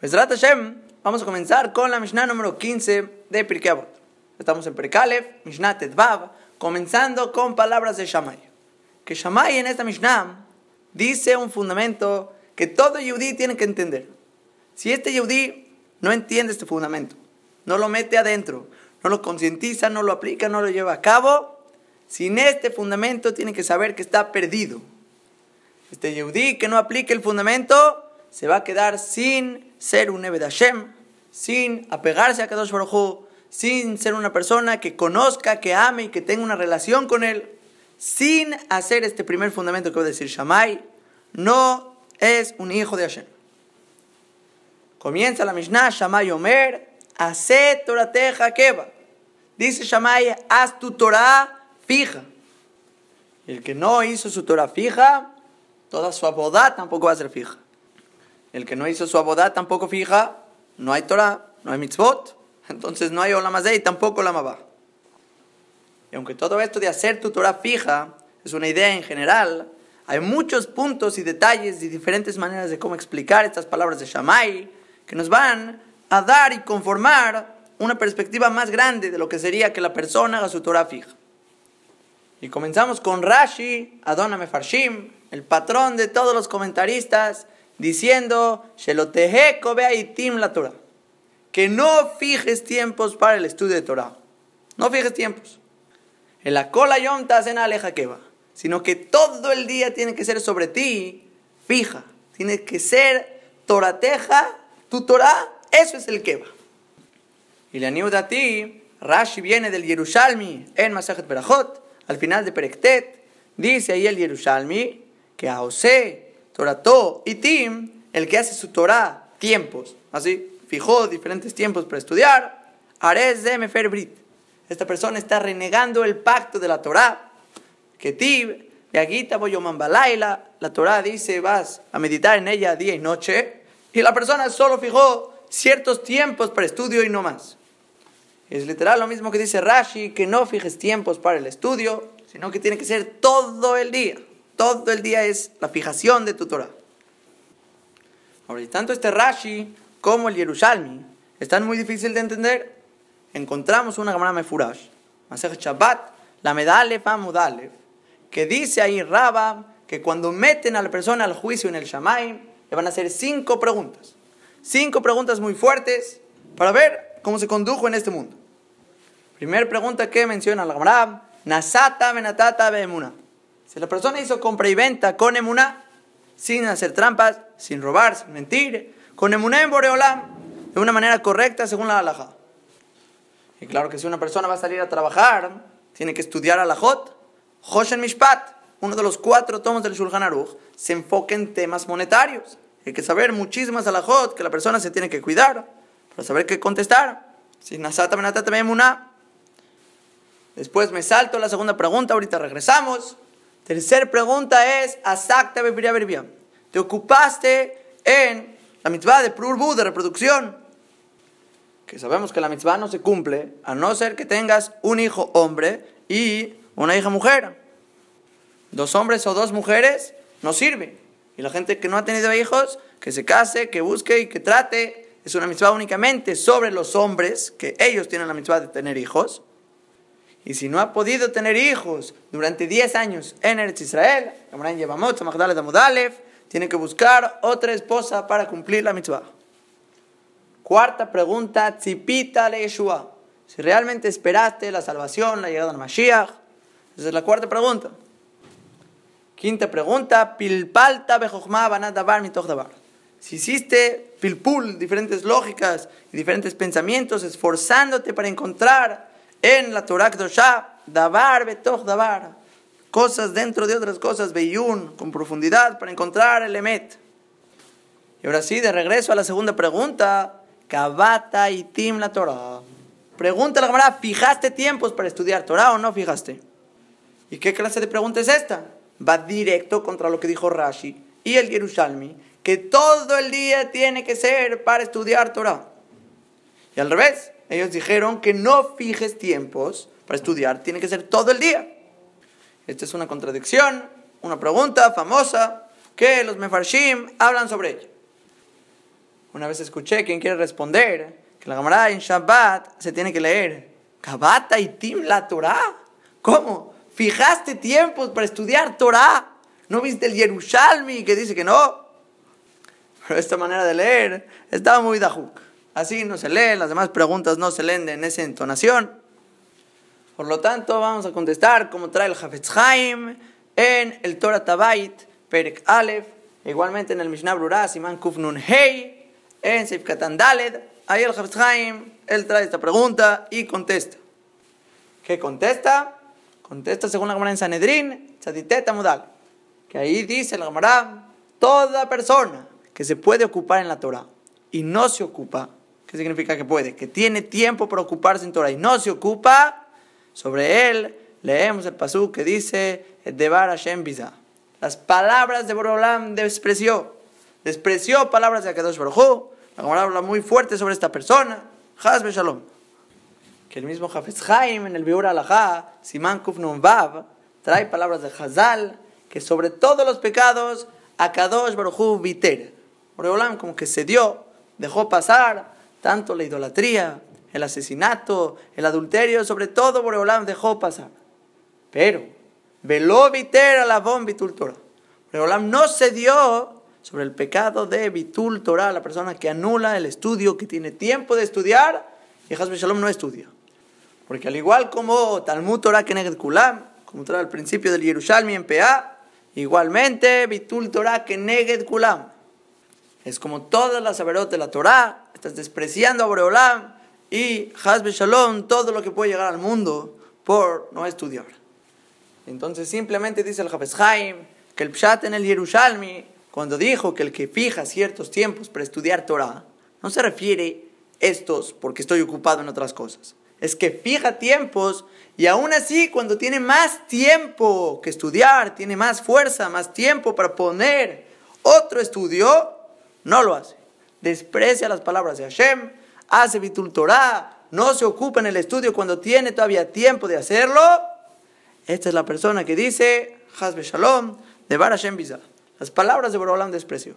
Besrat Hashem, vamos a comenzar con la Mishnah número 15 de Pirkei Avot. Estamos en Perkalev, Mishnah Tedvav, comenzando con palabras de Shammai. Que Shammai en esta Mishnah dice un fundamento que todo yudí tiene que entender. Si este yudí no entiende este fundamento, no lo mete adentro, no lo concientiza, no lo aplica, no lo lleva a cabo, sin este fundamento tiene que saber que está perdido. Este yudí que no aplique el fundamento se va a quedar sin ser un Ebed Hashem, sin apegarse a Kadosh Baruj sin ser una persona que conozca, que ame y que tenga una relación con él, sin hacer este primer fundamento que voy a decir Shammai, no es un hijo de Hashem. Comienza la Mishnah, Shammai Omer, hace Torateja Keva. Dice Shammai, haz tu Torah fija. El que no hizo su Torah fija, toda su abodá tampoco va a ser fija. El que no hizo su abodá tampoco fija, no hay Torah, no hay mitzvot, entonces no hay Olamazé y tampoco Olamabá. Y aunque todo esto de hacer tu Torah fija es una idea en general, hay muchos puntos y detalles y diferentes maneras de cómo explicar estas palabras de Shammai que nos van a dar y conformar una perspectiva más grande de lo que sería que la persona haga su Torah fija. Y comenzamos con Rashi, Adonam Mefarshim, el patrón de todos los comentaristas, diciendo, la Torah, que no fijes tiempos para el estudio de Torah. No fijes tiempos. En la cola yom en aleja que va, sino que todo el día tiene que ser sobre ti, fija. Tiene que ser torateja, tu Torah, eso es el que va. Y la niuda a ti, Rashi viene del Yerushalmi en Masajet Berajot, al final de Perektet, dice ahí el Yerushalmi que a José Torató y Tim, el que hace su Torah, tiempos, así, fijó diferentes tiempos para estudiar, Ares de Meferbrit. Esta persona está renegando el pacto de la Torah, que Tib, Yagita Boyoman Balaila, la Torah dice, vas a meditar en ella día y noche, y la persona solo fijó ciertos tiempos para estudio y no más. Es literal lo mismo que dice Rashi, que no fijes tiempos para el estudio, sino que tiene que ser todo el día. Todo el día es la fijación de tu Torah. Ahora, tanto este Rashi como el Yerushalmi están muy difíciles de entender. Encontramos una Gamara Mefurash, Masej Shabbat, la Medalef Amudalef, que dice ahí Raba que cuando meten a la persona al juicio en el Shamaim, le van a hacer cinco preguntas. Cinco preguntas muy fuertes para ver cómo se condujo en este mundo. Primera pregunta que menciona la Gamara, Nasata Benatata Beemuna. Si la persona hizo compra y venta con emuná, sin hacer trampas, sin robar, sin mentir, con emuná en Boreolam, de una manera correcta según la halajá. Y claro que si una persona va a salir a trabajar, tiene que estudiar alajot. Hoshen Mishpat, uno de los cuatro tomos del Shulchan Aruch, se enfoca en temas monetarios. Hay que saber muchísimas alajot que la persona se tiene que cuidar para saber qué contestar. Si nasata emuná. Después me salto la segunda pregunta, ahorita regresamos. Tercer pregunta es, Asakta ¿Te ocupaste en la mitzvah de Prurbu, de reproducción? Que sabemos que la mitzvah no se cumple a no ser que tengas un hijo hombre y una hija mujer. Dos hombres o dos mujeres no sirve. Y la gente que no ha tenido hijos, que se case, que busque y que trate. Es una mitzvah únicamente sobre los hombres, que ellos tienen la mitzvah de tener hijos. Y si no ha podido tener hijos durante 10 años en Eretz Israel, tiene que buscar otra esposa para cumplir la mitzvah. Cuarta pregunta, tzipita le Yeshua. Si realmente esperaste la salvación, la llegada de Mashiach. Esa es la cuarta pregunta. Quinta pregunta, pilpalta davar davar. Si hiciste pilpul, diferentes lógicas y diferentes pensamientos, esforzándote para encontrar en la Torah Kedoshá, davar betoch davar, cosas dentro de otras cosas, beyun, con profundidad, para encontrar el emet. Y ahora sí, de regreso a la segunda pregunta, Kabata y Tim la Torah. Pregunta la cámara, ¿fijaste tiempos para estudiar Torah o no fijaste? ¿Y qué clase de pregunta es esta? Va directo contra lo que dijo Rashi y el Yerushalmi, que todo el día tiene que ser para estudiar Torah. Y al revés, ellos dijeron que no fijes tiempos para estudiar, tiene que ser todo el día. Esta es una contradicción, una pregunta famosa que los mefarshim hablan sobre ella. Una vez escuché, ¿quién quiere responder? Que la Gemara en Shabbat se tiene que leer. Kabata y Tim la Torah. ¿Cómo? ¿Fijaste tiempos para estudiar Torah? ¿No viste el Yerushalmi que dice que no? Pero esta manera de leer estaba muy dajuk. Así no se lee, las demás preguntas no se leen en esa entonación. Por lo tanto, vamos a contestar como trae el Hafetz Haim en el Torah Tabait, Perek Aleph, igualmente en el Mishnah Brura, Siman Kufnun Hei, en Seif Katan Daled. Ahí el Hafetz Haim, él trae esta pregunta y contesta. ¿Qué contesta? Contesta según la Gemara en Sanedrín, Tzaditeta Mudal. Que ahí dice la Gemara, toda persona que se puede ocupar en la Torah y no se ocupa, ¿qué significa que puede? Que tiene tiempo para ocuparse en Torah y no se ocupa, sobre él leemos el pasú que dice, Debar Hashem Biza. Las palabras de Borolam despreció. Despreció palabras de Akadosh Baruj La Gemara habla muy fuerte sobre esta persona. Hazbe Shalom que el mismo Hafez Haim en el Biur Alajá, Simán Kufnun Vav, trae palabras de Hazal, que sobre todos los pecados, Akadosh Baruchu Viter. Boreolam como que se dio, dejó pasar tanto la idolatría, el asesinato, el adulterio, sobre todo Boreolam dejó pasar. Pero, veló Viter a la Torah. Boreolam no se dio sobre el pecado de Bitul Torah, la persona que anula el estudio, que tiene tiempo de estudiar, y Hazbe Shalom no estudia. Porque al igual como Talmud Torah Keneged Kulam, como trae al principio del Yerushalmi en PA, igualmente Bitul Torah Keneged Kulam. Es como todas las saberot de la Torah, estás despreciando a Boreolam y Hazbe Shalom, todo lo que puede llegar al mundo por no estudiar. Entonces simplemente dice el Hafez que el Pshat en el Yerushalmi, cuando dijo que el que fija ciertos tiempos para estudiar Torah, no se refiere estos porque estoy ocupado en otras cosas es que fija tiempos y aún así cuando tiene más tiempo que estudiar, tiene más fuerza, más tiempo para poner otro estudio, no lo hace. Desprecia las palabras de Hashem, hace Bitul Torah, no se ocupa en el estudio cuando tiene todavía tiempo de hacerlo. Esta es la persona que dice, Hasbe Shalom, de Bar Hashem Bizah. Las palabras de Borolam desprecio.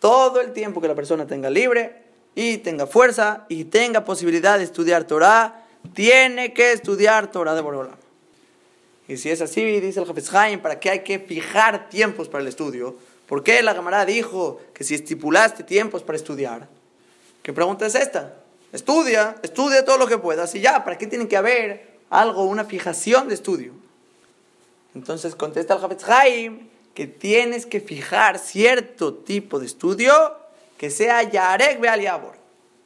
Todo el tiempo que la persona tenga libre, y tenga fuerza y tenga posibilidad de estudiar Torah, tiene que estudiar Torah de Borolam. Y si es así, dice el Jafetz Haim, ¿para qué hay que fijar tiempos para el estudio? ¿Por qué la camarada dijo que si estipulaste tiempos para estudiar? ¿Qué pregunta es esta? Estudia, estudia todo lo que puedas y ya, ¿para qué tiene que haber algo, una fijación de estudio? Entonces contesta el Jafetz Haim que tienes que fijar cierto tipo de estudio que sea Yarek Beal Yabor.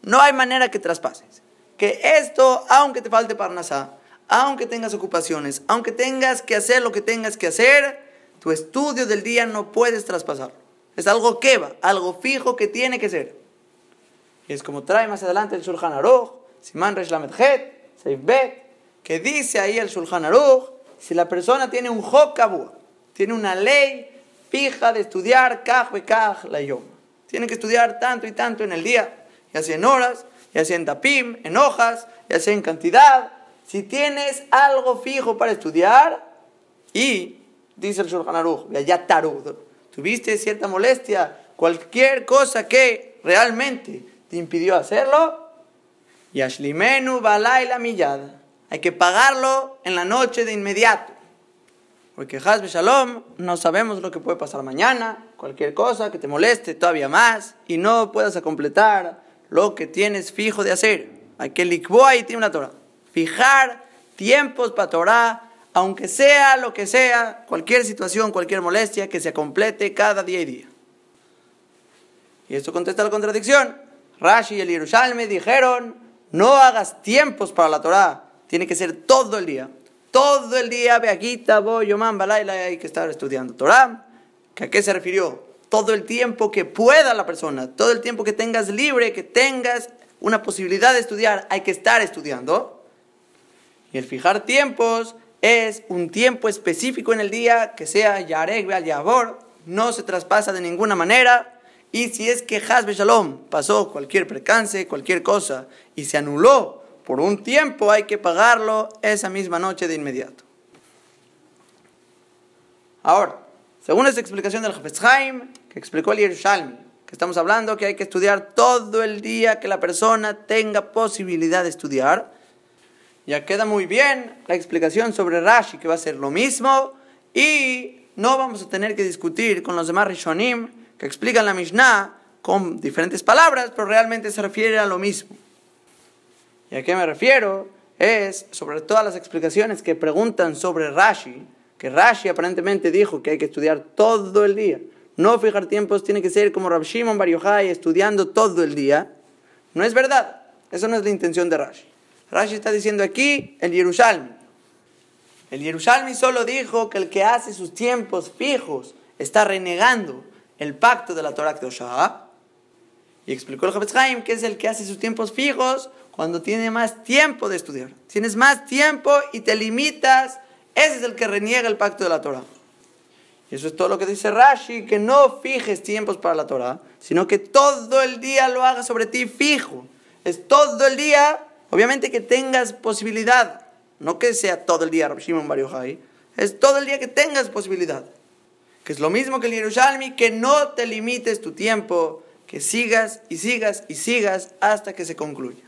No hay manera que traspases. Que esto, aunque te falte Parnasá, aunque tengas ocupaciones, aunque tengas que hacer lo que tengas que hacer, tu estudio del día no puedes traspasarlo. Es algo que va, algo fijo que tiene que ser. Y es como trae más adelante el Shulchan Aruch, Siman Resh Bet, que dice ahí el Shulchan Aruch, si la persona tiene un Hokabua, tiene una ley fija de estudiar Kaj Bekaj la Yom. Tienen que estudiar tanto y tanto en el día, ya sea en horas, ya sea en tapim, en hojas, ya sea en cantidad. Si tienes algo fijo para estudiar y, dice el Shulchan Aruch, tuviste cierta molestia, cualquier cosa que realmente te impidió hacerlo, yashlimenu balay la millada. Hay que pagarlo en la noche de inmediato. Porque Hazbe Shalom, no sabemos lo que puede pasar mañana, cualquier cosa que te moleste todavía más y no puedas completar lo que tienes fijo de hacer. Hay que likboa y tiene una Torah. Fijar tiempos para Torah, aunque sea lo que sea, cualquier situación, cualquier molestia, que se complete cada día y día. Y esto contesta la contradicción. Rashi y el Yerushalmi dijeron, no hagas tiempos para la Torah, tiene que ser todo el día. Todo el día, Beaquita, Boyoman, Balaila, hay que estar estudiando Torah. ¿A qué se refirió? Todo el tiempo que pueda la persona, todo el tiempo que tengas libre, que tengas una posibilidad de estudiar, hay que estar estudiando. Y el fijar tiempos es un tiempo específico en el día que sea Yarek al Yabor, no se traspasa de ninguna manera. Y si es que Hazbe Shalom pasó cualquier percance, cualquier cosa, y se anuló por un tiempo hay que pagarlo esa misma noche de inmediato. Ahora, según esta explicación del Haim, que explicó el Yerushalmi, que estamos hablando que hay que estudiar todo el día, que la persona tenga posibilidad de estudiar. Ya queda muy bien la explicación sobre Rashi, que va a ser lo mismo, y no vamos a tener que discutir con los demás Rishonim, que explican la Mishnah con diferentes palabras, pero realmente se refiere a lo mismo. ¿Y a qué me refiero? Es sobre todas las explicaciones que preguntan sobre Rashi, que Rashi aparentemente dijo que hay que estudiar todo el día. No fijar tiempos, tiene que ser como Rav Shimon Bar Yochai, estudiando todo el día. No es verdad. Eso no es la intención de Rashi. Rashi está diciendo aquí el Yerushalmi. El Yerushalmi solo dijo que el que hace sus tiempos fijos está renegando el pacto de la Torah Kedoshah. Y explicó el Haim que es el que hace sus tiempos fijos cuando tiene más tiempo de estudiar. Tienes más tiempo y te limitas. Ese es el que reniega el pacto de la Torah. Y eso es todo lo que dice Rashi, que no fijes tiempos para la Torah, sino que todo el día lo hagas sobre ti fijo. Es todo el día, obviamente que tengas posibilidad no que sea todo el día Rabbi Shimon es todo el día que tengas posibilidad. Que es lo mismo que el Yerushalmi, que no te limites tu tiempo, que sigas y sigas y sigas hasta que se concluya.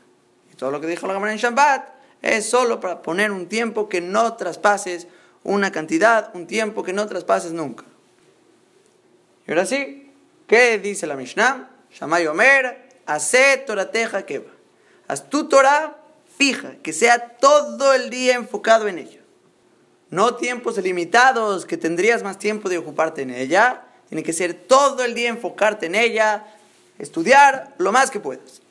Y todo lo que dijo la Gemara en Shabbat es solo para poner un tiempo que no traspases una cantidad, un tiempo que no traspases nunca. Y ahora sí, ¿qué dice la Mishnah? Shamay Omer, hace Torateja Keba. Haz tu Torah fija, que sea todo el día enfocado en ella. No tiempos limitados, que tendrías más tiempo de ocuparte en ella. Tiene que ser todo el día enfocarte en ella, estudiar lo más que puedas.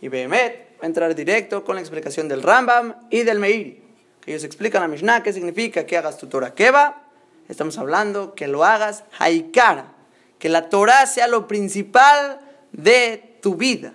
Y Behemet va a entrar directo con la explicación del Rambam y del Meiri, que ellos explican a Mishnah qué significa que hagas tu Torah Keva. Estamos hablando que lo hagas Haikara, que la Torah sea lo principal de tu vida.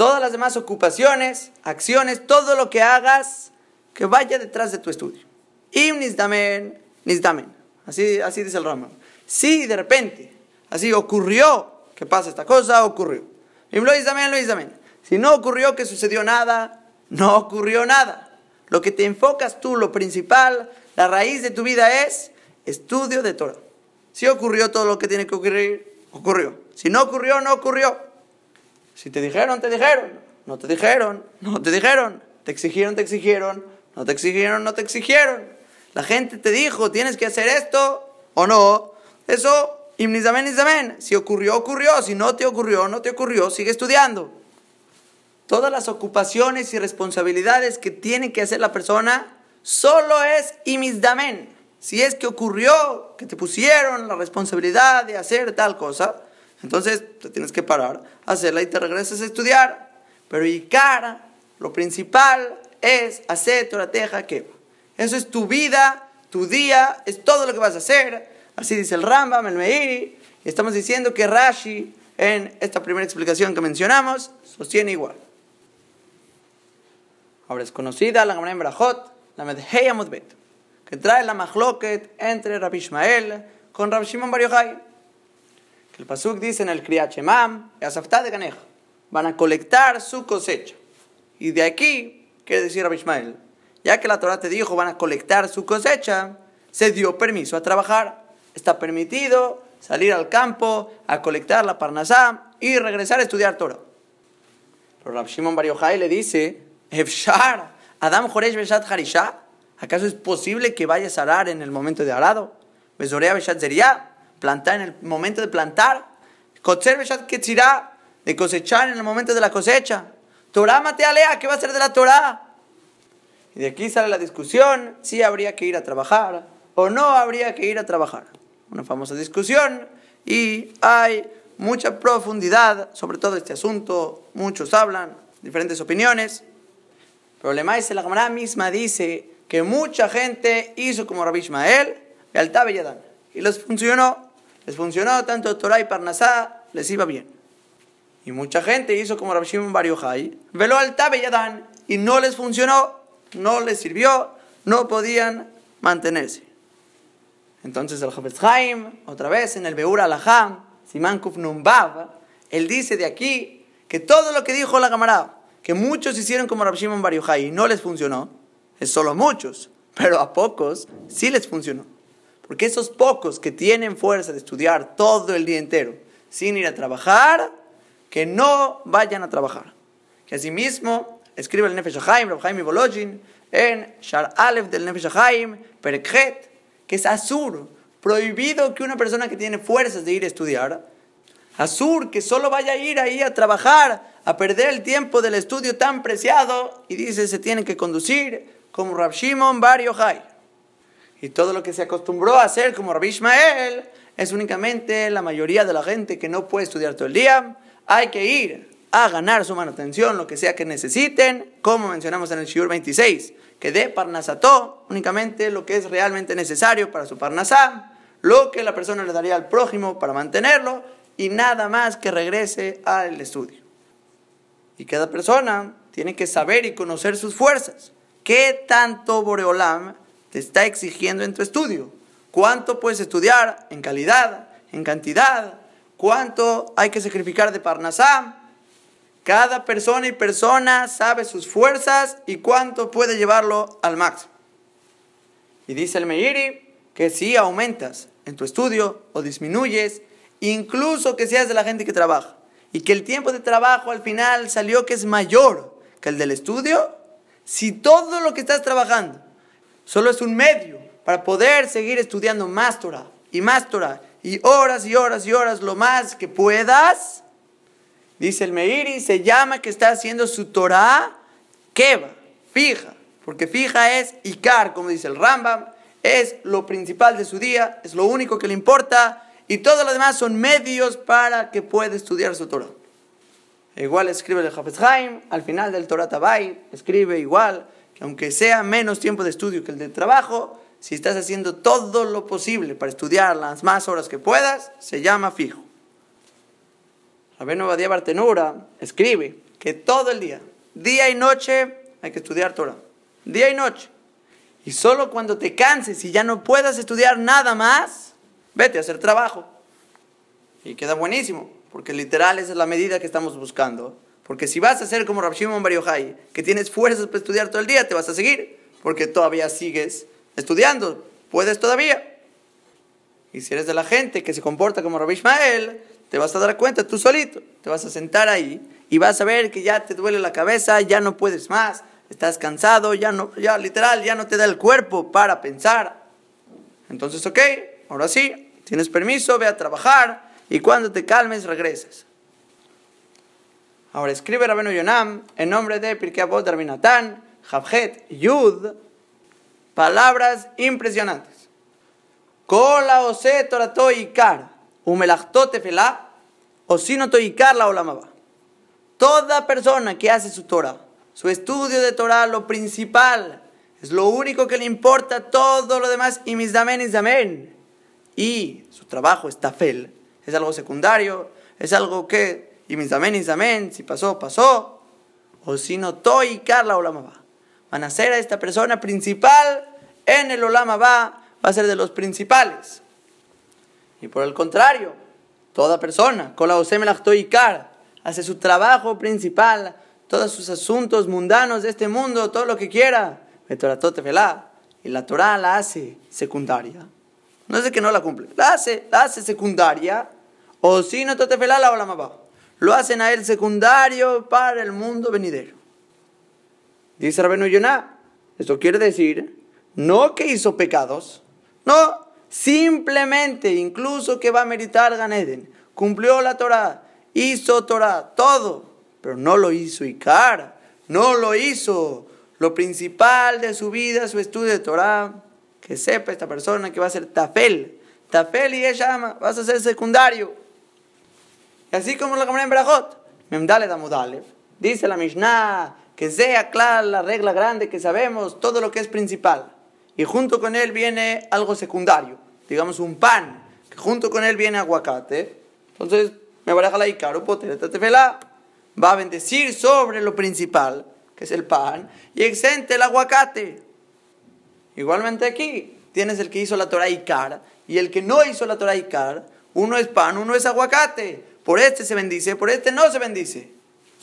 Todas las demás ocupaciones, acciones, todo lo que hagas, que vaya detrás de tu estudio. Im nisdamen, nisdamen. Así, así dice el Rama. Si de repente, así ocurrió que pasa esta cosa, ocurrió. Im lo lo Si no ocurrió que sucedió nada, no ocurrió nada. Lo que te enfocas tú, lo principal, la raíz de tu vida es estudio de Torah. Si ocurrió todo lo que tiene que ocurrir, ocurrió. Si no ocurrió, no ocurrió. Si te dijeron, te dijeron. No te dijeron, no te dijeron. Te exigieron, te exigieron. No te exigieron, no te exigieron. La gente te dijo, tienes que hacer esto o no. Eso, imnizamen, imnizamen. Si ocurrió, ocurrió. Si no te ocurrió, no te ocurrió. Sigue estudiando. Todas las ocupaciones y responsabilidades que tiene que hacer la persona solo es imizdamen. Si es que ocurrió, que te pusieron la responsabilidad de hacer tal cosa, entonces te tienes que parar, hacerla y te regresas a estudiar. Pero y cara, lo principal es hacer Torateja que Eso es tu vida, tu día, es todo lo que vas a hacer. Así dice el Rambam, el Meiri. Y estamos diciendo que Rashi, en esta primera explicación que mencionamos, sostiene igual. Ahora es conocida la Gemara en Brajot, la Medhei que trae la Mahloket entre Rabbi Ishmael con Rabbi Shimon Bar Yochai. El Pasuk dice en el Kriyat Shemam, de van a colectar su cosecha. Y de aquí, quiere decir Rabbi Ishmael, ya que la Torah te dijo van a colectar su cosecha, se dio permiso a trabajar. Está permitido salir al campo a colectar la parnasá y regresar a estudiar Torah. Pero Rabbi Shimon Bar Yochai le dice, Efshar, Adam Joresh Beshat Harisha, ¿acaso es posible que vayas a arar en el momento de arado? Besorea Beshat Zeriah, plantar en el momento de plantar, de cosechar en el momento de la cosecha. Torah alea, ¿qué va a ser de la Torah? Y de aquí sale la discusión si habría que ir a trabajar o no habría que ir a trabajar. Una famosa discusión y hay mucha profundidad sobre todo este asunto. Muchos hablan, diferentes opiniones. El problema es que la Gemara misma dice que mucha gente hizo como Rabbi Yadán. Y les funcionó les funcionó tanto Torah y Parnasá, les iba bien. Y mucha gente hizo como Rabbi Shimon Bar Yochai, veló al Tabe Yadán, y no les funcionó, no les sirvió, no podían mantenerse. Entonces el Jafetz Haim, otra vez en el Beur Alaham, Siman Kuf él dice de aquí que todo lo que dijo la camarada, que muchos hicieron como Rabbi Shimon Bar Yochai y no les funcionó, es solo muchos, pero a pocos sí les funcionó. Porque esos pocos que tienen fuerza de estudiar todo el día entero, sin ir a trabajar, que no vayan a trabajar. Que asimismo, escribe el Nefesh Haim, Rav Haim Volojin, en Shar Aleph del Nefesh Haim, Perekhet, que es Azur, prohibido que una persona que tiene fuerzas de ir a estudiar, Azur, que solo vaya a ir ahí a trabajar, a perder el tiempo del estudio tan preciado, y dice se tiene que conducir como Rab Shimon Bar Yochai. Y todo lo que se acostumbró a hacer como Rabbi Ishmael es únicamente la mayoría de la gente que no puede estudiar todo el día. Hay que ir a ganar su manutención, lo que sea que necesiten, como mencionamos en el Shiur 26, que de Parnasató únicamente lo que es realmente necesario para su Parnasá, lo que la persona le daría al prójimo para mantenerlo y nada más que regrese al estudio. Y cada persona tiene que saber y conocer sus fuerzas. ¿Qué tanto Boreolam te está exigiendo en tu estudio? ¿Cuánto puedes estudiar en calidad, en cantidad? ¿Cuánto hay que sacrificar de Parnasá? Cada persona y persona sabe sus fuerzas y cuánto puede llevarlo al máximo. Y dice el Meiri que si aumentas en tu estudio o disminuyes, incluso que seas de la gente que trabaja, y que el tiempo de trabajo al final salió que es mayor que el del estudio, si todo lo que estás trabajando solo es un medio para poder seguir estudiando más Torah y más Torah y horas y horas y horas lo más que puedas, dice el Meiri, se llama que está haciendo su Torah Keva, fija, porque fija es Ikar, como dice el Rambam, es lo principal de su día, es lo único que le importa y todo lo demás son medios para que pueda estudiar su Torah. Igual escribe el Hafez Haim, al final del Torah Tabay, escribe igual que aunque sea menos tiempo de estudio que el de trabajo, si estás haciendo todo lo posible para estudiar las más horas que puedas, se llama fijo. Rabenu Badia Bartenura escribe que todo el día, día y noche, hay que estudiar Torah. Día y noche. Y solo cuando te canses y ya no puedas estudiar nada más, vete a hacer trabajo. Y queda buenísimo, porque literal esa es la medida que estamos buscando. Porque si vas a ser como Rav Shimon que tienes fuerzas para estudiar todo el día, te vas a seguir, porque todavía sigues estudiando, puedes todavía. Y si eres de la gente que se comporta como Rabbi Ishmael, te vas a dar cuenta tú solito, te vas a sentar ahí y vas a ver que ya te duele la cabeza, ya no puedes más, estás cansado, ya no, ya literal, ya no te da el cuerpo para pensar. Entonces, ok, ahora sí, tienes permiso, ve a trabajar y cuando te calmes regresas. Ahora escribe Rabenu Yonam en nombre de Pirkei Avot Rabinatán, Javjet Yud, palabras impresionantes. Kola ose torato ikar, umelachto tefela, o si no ikar la olamaba. Toda persona que hace su Torah, su estudio de Torah, lo principal, es lo único que le importa, todo lo demás, y mis damen y Y su trabajo es tafel, es algo secundario, es algo que, y damen y si pasó, pasó, o si no toikar la olamaba. Van a ser a esta persona principal en el Olama va, a ser de los principales. Y por el contrario, toda persona, con la hace su trabajo principal, todos sus asuntos mundanos de este mundo, todo lo que quiera, y la Torah la hace secundaria. No es de que no la cumple, la hace, la hace secundaria, o si no totefela la va. Lo hacen a él secundario para el mundo venidero. Dice Rabenu Yonah, esto quiere decir no que hizo pecados, no, simplemente, incluso que va a meritar Ganeden, cumplió la Torah, hizo Torah, todo, pero no lo hizo Icar, no lo hizo. Lo principal de su vida, su estudio de Torah, que sepa esta persona que va a ser Tafel. Tafel y ella llama, vas a ser secundario. Y así como la cámara en Brajot, Memdale Damudalev, dice la Mishnah, que sea clara la regla grande que sabemos, todo lo que es principal y junto con él viene algo secundario, digamos un pan, que junto con él viene aguacate, entonces me va a dejar la icaro, va a bendecir sobre lo principal, que es el pan, y exente el aguacate. Igualmente aquí tienes el que hizo la Torah Icar y el que no hizo la Torah Icar, uno es pan, uno es aguacate. Por este se bendice, por este no se bendice.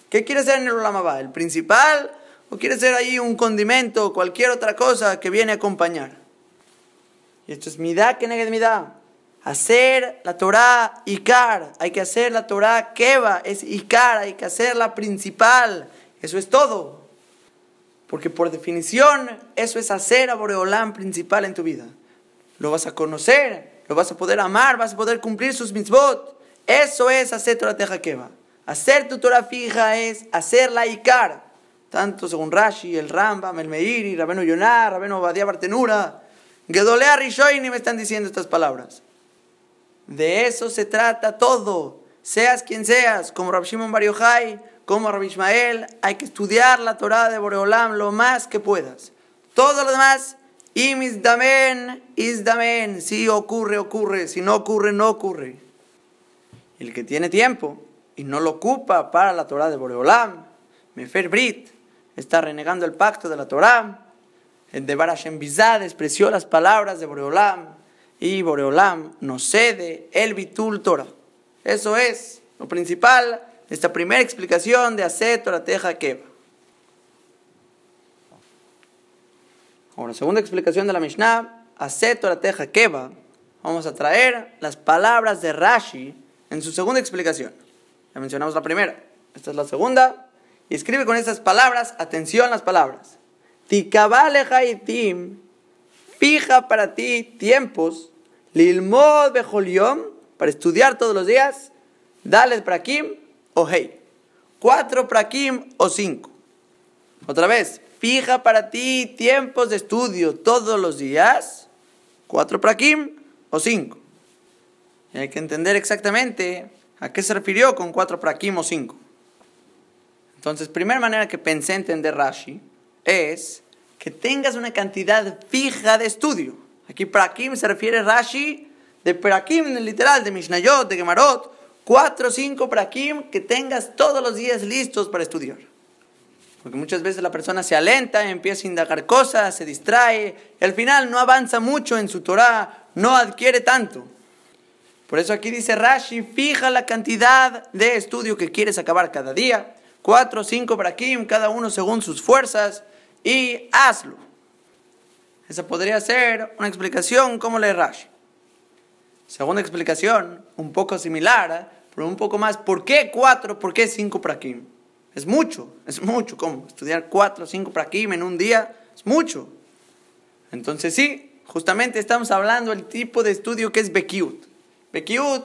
¿Qué quiere ser en el Olamabá? ¿El principal o quiere ser ahí un condimento o cualquier otra cosa que viene a acompañar. Y esto es midá que negue midá. hacer la Torah Ikar, hay que hacer la Torah Keva, es Ikar, hay que hacerla principal, eso es todo. Porque por definición, eso es hacer a Boreolán principal en tu vida. Lo vas a conocer, lo vas a poder amar, vas a poder cumplir sus mitzvot. Eso es hacer Torah Teja Keva. Hacer tu Torah fija es hacer la Ikar. Tanto según Rashi, el Rambam, el Meiri, Rabeno Yonah, Rabeno Badia Bartenura, Gedolea Rishoini me están diciendo estas palabras. De eso se trata todo. Seas quien seas, como Rabbi Shimon Bar Yochai, como Rabbi Ismael, hay que estudiar la Torah de Boreolam lo más que puedas. Todo lo demás, imis damen, is damen. Si ocurre, ocurre. Si no ocurre, no ocurre. El que tiene tiempo y no lo ocupa para la Torah de Boreolam, Mefer Brit, está renegando el pacto de la Torah. El de Barashem Bizad despreció las palabras de Boreolam y Boreolam nos cede el Bitul Torah. Eso es lo principal de esta primera explicación de Aset Torah Teja Keva. Ahora, segunda explicación de la Mishnah, Aset Torah Teja Keva, vamos a traer las palabras de Rashi en su segunda explicación. Ya mencionamos la primera, esta es la segunda. Y escribe con estas palabras, atención las palabras. Tikabale fija para ti tiempos, lilmod bejoliom, para estudiar todos los días, dale prakim o hey. Cuatro prakim o cinco. Otra vez, fija para ti tiempos de estudio todos los días, cuatro prakim o cinco. Hay que entender exactamente a qué se refirió con cuatro prakim o cinco. Entonces, primera manera que pensé entender Rashi es que tengas una cantidad fija de estudio. Aquí prakim se refiere Rashi de prakim literal, de Mishnayot, de Gemarot, cuatro o cinco prakim que tengas todos los días listos para estudiar. Porque muchas veces la persona se alenta, empieza a indagar cosas, se distrae, y al final no avanza mucho en su Torah, no adquiere tanto. Por eso aquí dice Rashi, fija la cantidad de estudio que quieres acabar cada día cuatro o cinco brakim, cada uno según sus fuerzas, y hazlo. Esa podría ser una explicación como le Rashi. Segunda explicación, un poco similar, pero un poco más, ¿por qué cuatro, por qué cinco prakim? Es mucho, es mucho, ¿cómo? Estudiar cuatro o cinco prakim en un día es mucho. Entonces sí, justamente estamos hablando del tipo de estudio que es Bekiut.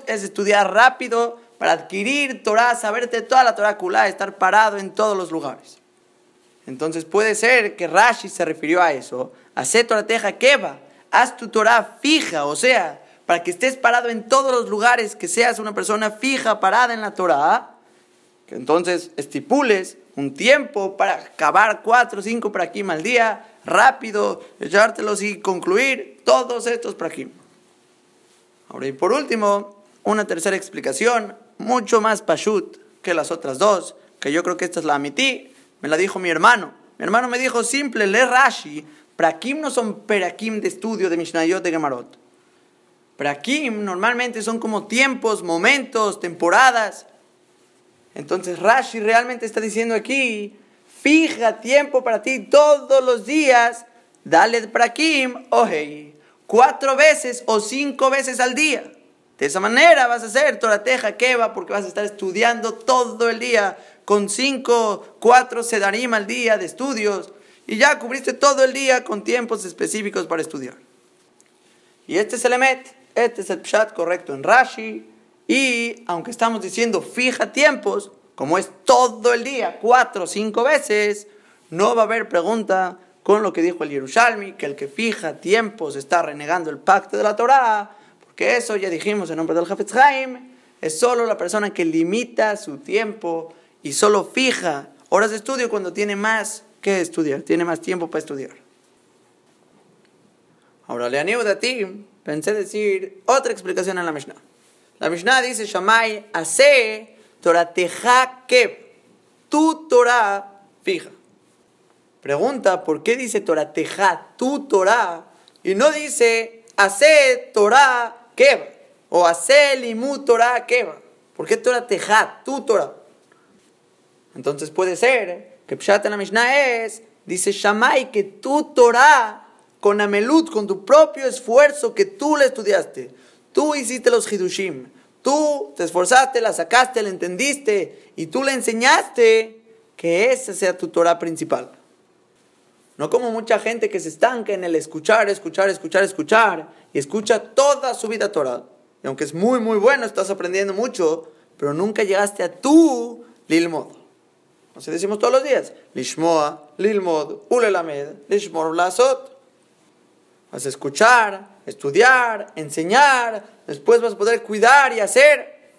Es estudiar rápido, para adquirir Torah, saberte toda la Torah estar parado en todos los lugares. Entonces puede ser que Rashi se refirió a eso. Haz Torah Teja Keva, haz tu Torah fija, o sea, para que estés parado en todos los lugares, que seas una persona fija, parada en la Torah, que entonces estipules un tiempo para acabar cuatro o cinco prakim al día, rápido, echártelos y concluir todos estos prakim. Ahora, y por último, una tercera explicación mucho más pashut que las otras dos, que yo creo que esta es la amití, me la dijo mi hermano. Mi hermano me dijo simple, le Rashi, prakim no son perakim de estudio de Mishnayot de Gemarot. Prakim normalmente son como tiempos, momentos, temporadas. Entonces Rashi realmente está diciendo aquí, fija tiempo para ti todos los días, dale prakim, hey cuatro veces o cinco veces al día. De esa manera vas a hacer Torateja Keva porque vas a estar estudiando todo el día con cinco, cuatro sedarim al día de estudios y ya cubriste todo el día con tiempos específicos para estudiar. Y este es el Emet, este es el Pshat correcto en Rashi y aunque estamos diciendo fija tiempos, como es todo el día, cuatro o cinco veces, no va a haber pregunta con lo que dijo el Yerushalmi, que el que fija tiempos está renegando el pacto de la Torah que eso ya dijimos en nombre del Hafetz Haim, es solo la persona que limita su tiempo y solo fija horas de estudio cuando tiene más que estudiar, tiene más tiempo para estudiar. Ahora le animo a ti, pensé decir otra explicación en la Mishnah. La Mishnah dice, Shamay, hace Torah tu Torah fija. Pregunta, ¿por qué dice Torah tu Torah? Y no dice, hace Torah Keva. O hacer limu Torah Keva. ¿Por qué Torah Tejat? Tu Torah. Entonces puede ser que Pshat en la Mishnah es, dice Shamay, que tu Torah, con Amelut, con tu propio esfuerzo que tú le estudiaste, tú hiciste los hidushim, tú te esforzaste, la sacaste, la entendiste y tú le enseñaste que esa sea tu Torah principal. No como mucha gente que se estanca en el escuchar, escuchar, escuchar, escuchar y escucha toda su vida Torah. Y aunque es muy, muy bueno, estás aprendiendo mucho, pero nunca llegaste a tu Lilmod. Así decimos todos los días. Lishmoa, Lilmod, Ulelamed, Lishmor, Lasot. Vas a escuchar, estudiar, enseñar, después vas a poder cuidar y hacer.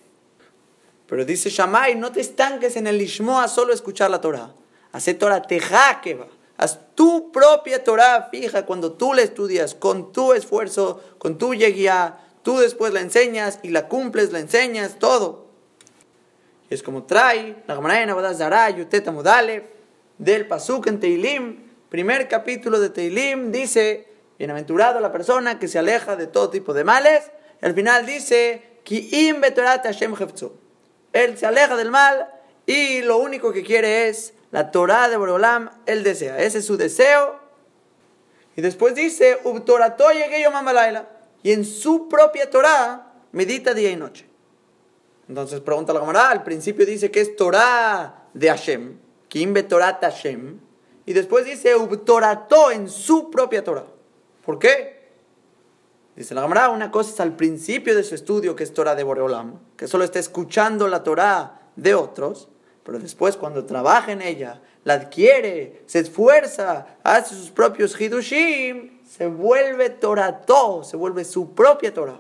Pero dice Shammai, no te estanques en el Lishmoa solo escuchar la Torah. Haz Torah va. Haz tu propia Torah fija cuando tú la estudias con tu esfuerzo, con tu yeguía, tú después la enseñas y la cumples, la enseñas, todo. Es como trae la Gemara Zara, Yuteta Mudalev, del Pasuk en Teilim, primer capítulo de Teilim, dice, bienaventurado la persona que se aleja de todo tipo de males, y al final dice, Ki Hashem Él se aleja del mal y lo único que quiere es la Torah de Borolam, él desea. Ese es su deseo. Y después dice, y en su propia Torah medita día y noche. Entonces pregunta la camarada, al principio dice que es Torah de Hashem, Kimbe Torah Hashem, y después dice Ubtorato en su propia Torah. ¿Por qué? Dice la camarada, una cosa es al principio de su estudio que es Torah de Boreolam, que solo está escuchando la Torah de otros, pero después cuando trabaja en ella, la adquiere, se esfuerza, hace sus propios hidushim, se vuelve Torato, se vuelve su propia Torah.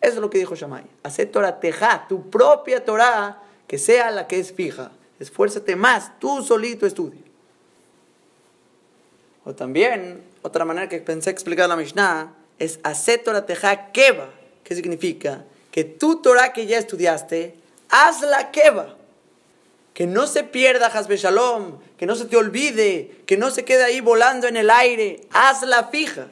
Eso es lo que dijo Shammai. Hace Torah tu propia Torah, que sea la que es fija. Esfuérzate más, tú solito estudia. O también, otra manera que pensé explicar la Mishnah es hacer Torah teja keva. ¿Qué significa? Que tu Torah que ya estudiaste, hazla keva que no se pierda Hasbe Shalom, que no se te olvide, que no se quede ahí volando en el aire. Hazla fija,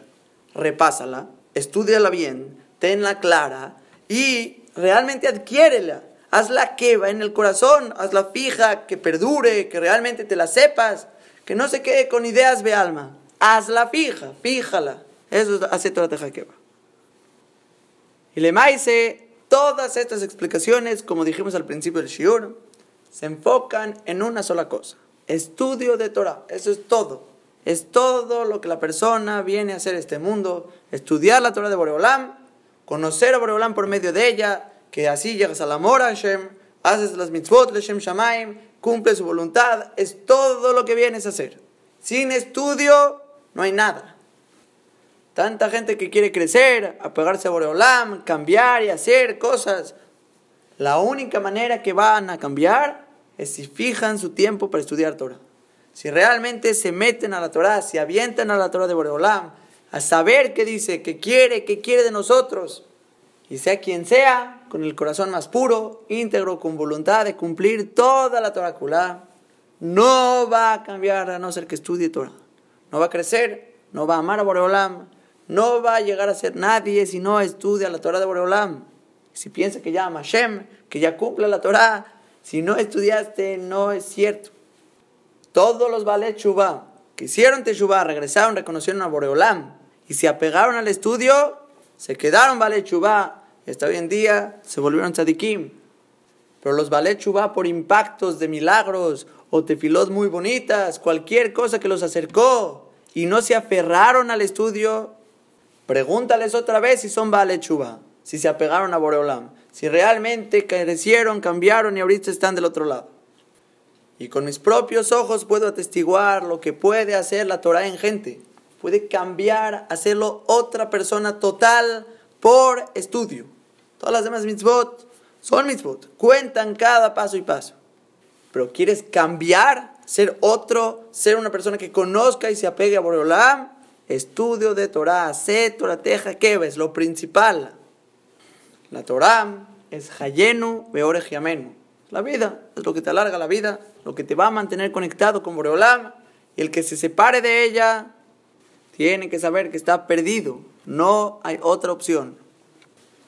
repásala, estudiala bien, tenla clara y realmente adquiérela. Hazla que va en el corazón, hazla fija, que perdure, que realmente te la sepas, que no se quede con ideas de alma. Hazla fija, fíjala. Eso hace toda la va. Y le maise todas estas explicaciones, como dijimos al principio del Shiur, se enfocan en una sola cosa, estudio de Torah, eso es todo. Es todo lo que la persona viene a hacer este mundo, estudiar la Torah de Boreolam, conocer a Boreolam por medio de ella, que así llegas al amor a Hashem, haces las mitzvot, Hashem Shamaim, cumple su voluntad, es todo lo que vienes a hacer. Sin estudio no hay nada. Tanta gente que quiere crecer, apegarse a Boreolam, cambiar y hacer cosas. La única manera que van a cambiar es si fijan su tiempo para estudiar Torah. Si realmente se meten a la Torah, se avientan a la Torah de Boreolam, a saber qué dice, qué quiere, qué quiere de nosotros. Y sea quien sea, con el corazón más puro, íntegro, con voluntad de cumplir toda la Torah no va a cambiar a no ser que estudie Torah. No va a crecer, no va a amar a Boreolam, no va a llegar a ser nadie si no estudia la Torah de Boreolam. Si piensa que ya ama Hashem, que ya cumple la Torah, si no estudiaste, no es cierto. Todos los Balet Shubá que hicieron Teshuvah, regresaron, reconocieron a Boreolam y se apegaron al estudio, se quedaron Balet Shubá y hasta hoy en día se volvieron tzadikim. Pero los Balet Shubá por impactos de milagros o tefilot muy bonitas, cualquier cosa que los acercó y no se aferraron al estudio, pregúntales otra vez si son Balet Shubá, si se apegaron a Boreolam si realmente crecieron, cambiaron y ahorita están del otro lado. Y con mis propios ojos puedo atestiguar lo que puede hacer la Torah en gente. Puede cambiar, hacerlo otra persona total por estudio. Todas las demás mitzvot son mitzvot, cuentan cada paso y paso. Pero quieres cambiar, ser otro, ser una persona que conozca y se apegue a Boreolam, estudio de Torah, sé Torah Teja, ¿qué ves? Lo principal. La Torah es Hayenu Beore La vida es lo que te alarga la vida, lo que te va a mantener conectado con Boreolam. Y el que se separe de ella tiene que saber que está perdido. No hay otra opción.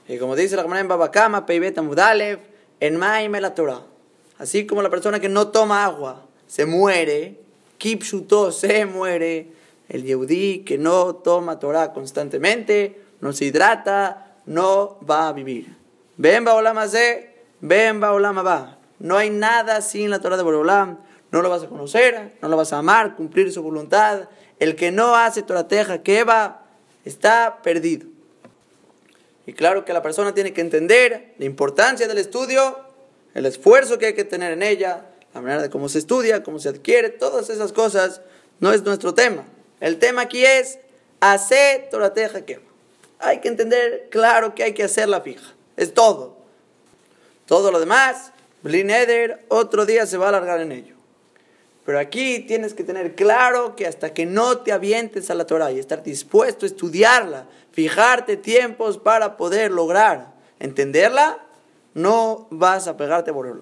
Y como dice la Gemara en Babakama, Peibeta Mudalev, en Maime la Torah. Así como la persona que no toma agua se muere, Kipshuto se muere, el Yehudí que no toma Torah constantemente, no se hidrata, no va a vivir. Ven Baolam de, ven Baolam va. No hay nada sin la Torah de Boreolam. No lo vas a conocer, no lo vas a amar, cumplir su voluntad. El que no hace Torah Teja va está perdido. Y claro que la persona tiene que entender la importancia del estudio, el esfuerzo que hay que tener en ella, la manera de cómo se estudia, cómo se adquiere, todas esas cosas no es nuestro tema. El tema aquí es hacer Torateja que Hay que entender claro que hay que hacer la fija. Es todo. Todo lo demás, Blin Eder, otro día se va a alargar en ello. Pero aquí tienes que tener claro que hasta que no te avientes a la Torah y estar dispuesto a estudiarla, fijarte tiempos para poder lograr entenderla, no vas a pegarte por el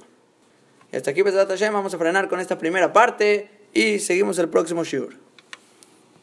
Y hasta aquí, vamos a frenar con esta primera parte y seguimos el próximo shiur.